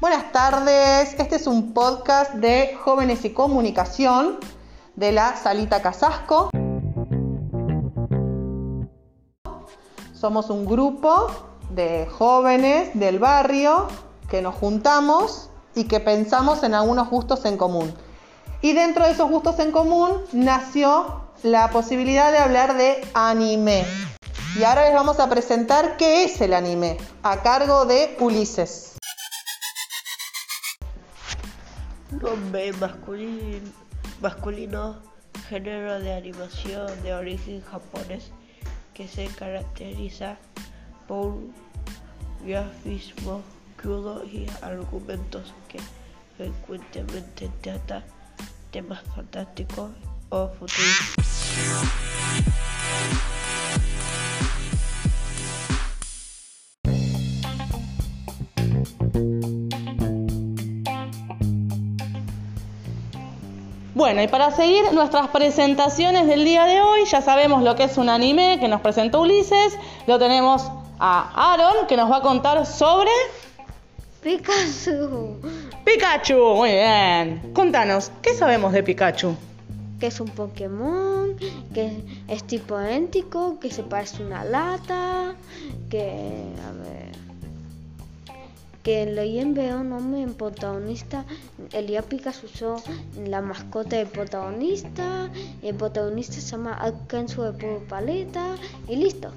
Buenas tardes, este es un podcast de jóvenes y comunicación de la Salita Casasco. Somos un grupo de jóvenes del barrio que nos juntamos y que pensamos en algunos gustos en común. Y dentro de esos gustos en común nació la posibilidad de hablar de anime. Y ahora les vamos a presentar qué es el anime, a cargo de Ulises. Nombre masculino, masculino, género de animación de origen japonés que se caracteriza por un grafismo crudo y argumentos que frecuentemente tratan temas fantásticos o futuristas. Bueno, y para seguir nuestras presentaciones del día de hoy, ya sabemos lo que es un anime que nos presentó Ulises. Lo tenemos a Aaron que nos va a contar sobre Pikachu, Pikachu. Muy bien. Contanos, ¿qué sabemos de Pikachu? que es un Pokémon, que es tipo éntico, que se parece a una lata, que a ver, que lo veo nombre en protagonista, Elia Pikachu son la mascota del protagonista, el protagonista se llama Alcanzo de Puro Paleta, y listo.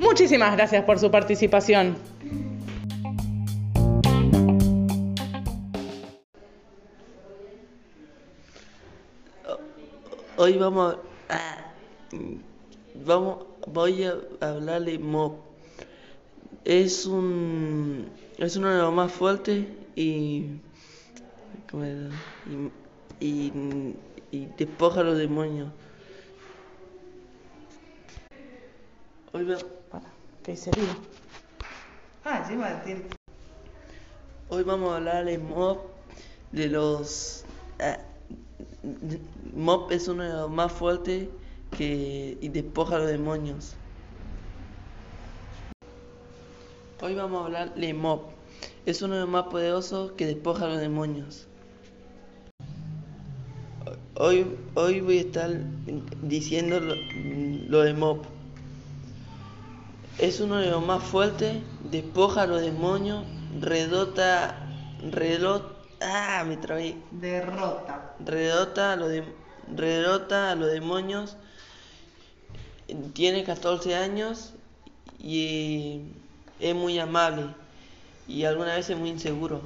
Muchísimas gracias por su participación. Hoy vamos a, vamos voy a hablar de Mob. Es un es uno de los más fuertes y y, y, y despoja a los demonios. Hoy va- ¿Qué sería? Ah, sí, Martín. Hoy vamos a hablar de Mob, de los... ah, Mob es uno de los más fuertes que, y despoja a los demonios. Hoy vamos a hablar de Mob. Es uno de los más poderosos que despoja a los demonios. Hoy, hoy voy a estar diciendo lo, lo de Mob. Es uno de los más fuertes, despoja a los demonios, redota, redota, ah, me trabé, Derrota. redota a los, dem- redota a los demonios, tiene 14 años y es muy amable y algunas veces muy inseguro.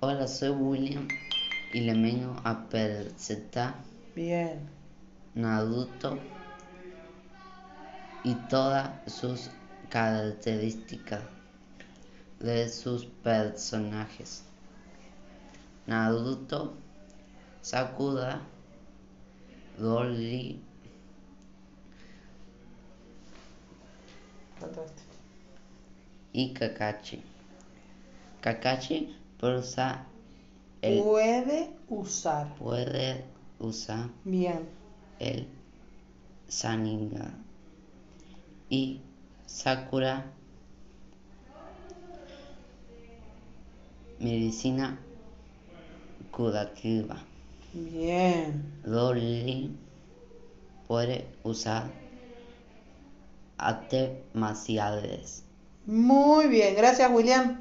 Hola, soy William y le vengo a presentar Bien. Naruto y todas sus características de sus personajes. Naruto, Sakura, Broly y Kakashi. Kakashi puede usar el Puede usar. puede usar Bien. el Sharingan y Sakura medicina curativa. Bien. Loli puede usar artes marciales. Muy bien. Gracias, William.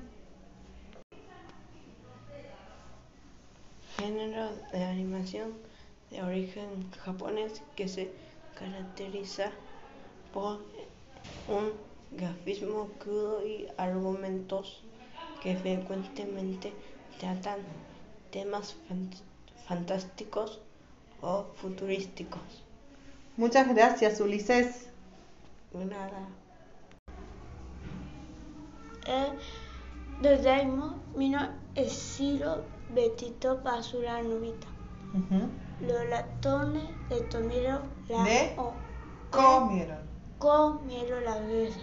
Género de animación de origen japonés que se caracteriza por un grafismo crudo y argumentos que frecuentemente tratan temas fan- fantásticos o futurísticos. Muchas gracias, Ulises. De nada. Eh, dovremmo mino e silo Betito basura novita. Uh -huh. Los latones le tomaron la le o, comieron. Comieron la oreja.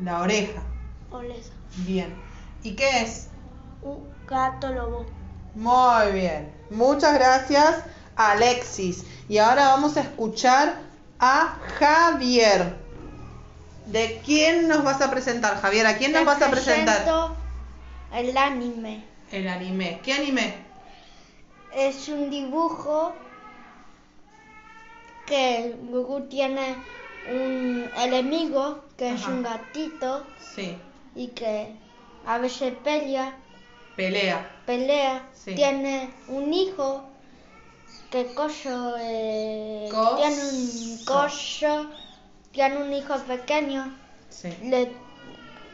La oreja. Olesa. Bien. ¿Y qué es? Un gato lobo. Muy bien. Muchas gracias, Alexis. Y ahora vamos a escuchar a Javier. ¿De quién nos vas a presentar, Javier? ¿A quién nos vas a presentar? El anime. El anime. ¿Qué anime? Es un dibujo que Gugu tiene un enemigo que es un gatito Sí. y que a veces pelea, Pelea. pelea. Sí. Tiene un hijo que coso, eh, Coso. tiene un coso, tiene un hijo pequeño. Sí. Le,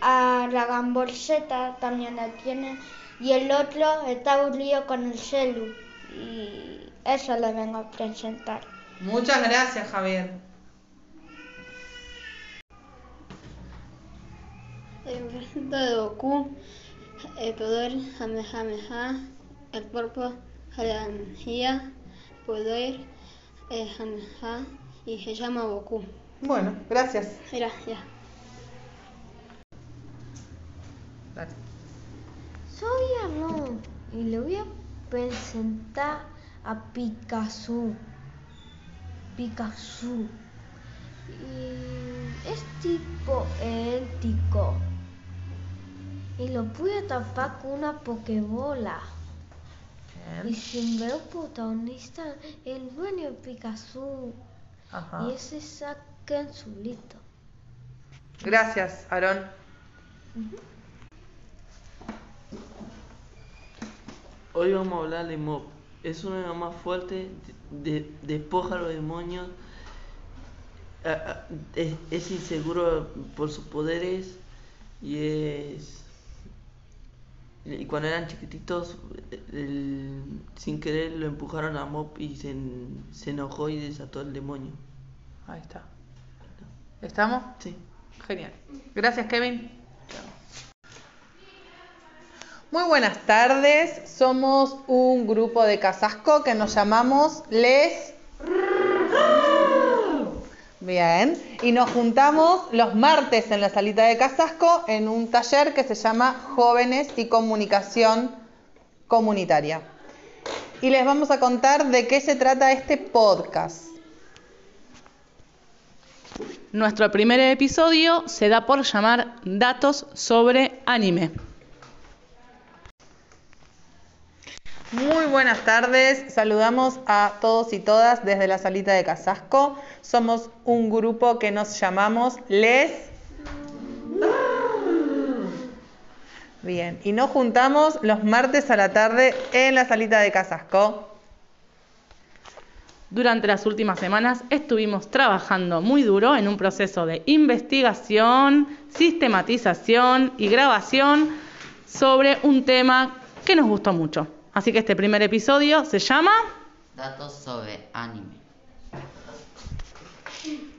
a la gambolseta también la tiene y el otro está aburrido con el celu y eso le vengo a presentar. Muchas gracias, Javier. El presento de Goku, el poder Kamehameha, el cuerpo de la energía, poder eh, Kamehameha y se llama Goku. Bueno, gracias. Gracias. Dale. Soy Aaron y le voy a presentar a Picasso. Picasso. Y es tipo ético. Y lo a tapar con una pokebola. Y sin ver protagonista, el dueño de Picasso. Ajá. Y ese saca en su lito. Gracias, Aarón. Hoy vamos a hablar de Mob. Es uno de los más fuertes, de, despoja a los demonios, a- a- es, es inseguro por sus poderes y es... Y cuando eran chiquititos, el- sin querer lo empujaron a Mob y se, en- se enojó y desató el demonio. Ahí está. ¿Estamos? Sí. Genial. Gracias, Kevin. Muy buenas tardes. Somos un grupo de Casasco que nos llamamos Les. Bien. Y nos juntamos los martes en la salita de Casasco en un taller que se llama Jóvenes y Comunicación Comunitaria. Y les vamos a contar de qué se trata este podcast. Nuestro primer episodio se da por llamar Datos sobre anime. Muy buenas tardes, saludamos a todos y todas desde la salita de Casasco. Somos un grupo que nos llamamos Les. Bien, y nos juntamos los martes a la tarde en la salita de Casasco. Durante las últimas semanas estuvimos trabajando muy duro en un proceso de investigación, sistematización y grabación sobre un tema que nos gustó mucho. Así que este primer episodio se llama Datos sobre anime.